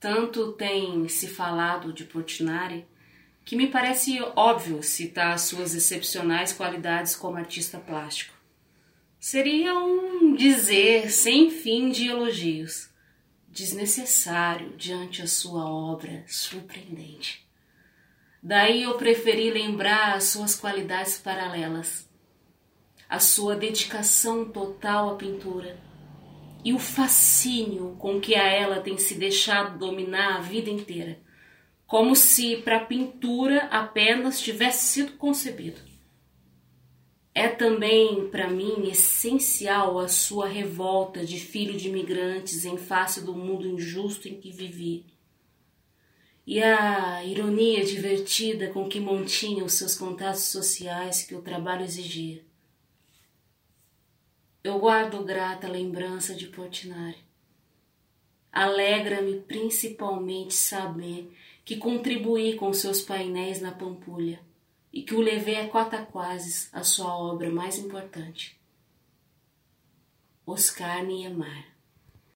Tanto tem se falado de Portinari que me parece óbvio citar suas excepcionais qualidades como artista plástico. Seria um dizer sem fim de elogios, desnecessário diante a sua obra surpreendente. Daí eu preferi lembrar as suas qualidades paralelas, a sua dedicação total à pintura e o fascínio com que a ela tem se deixado dominar a vida inteira como se para a pintura apenas tivesse sido concebido. É também para mim essencial a sua revolta de filho de imigrantes em face do mundo injusto em que vivi. E a ironia divertida com que mantinha os seus contatos sociais que o trabalho exigia. Eu guardo grata a lembrança de Portinari. Alegra-me principalmente saber que contribuí com seus painéis na Pampulha e que o levei a Cotaquases, a sua obra mais importante. Oscar Niemeyer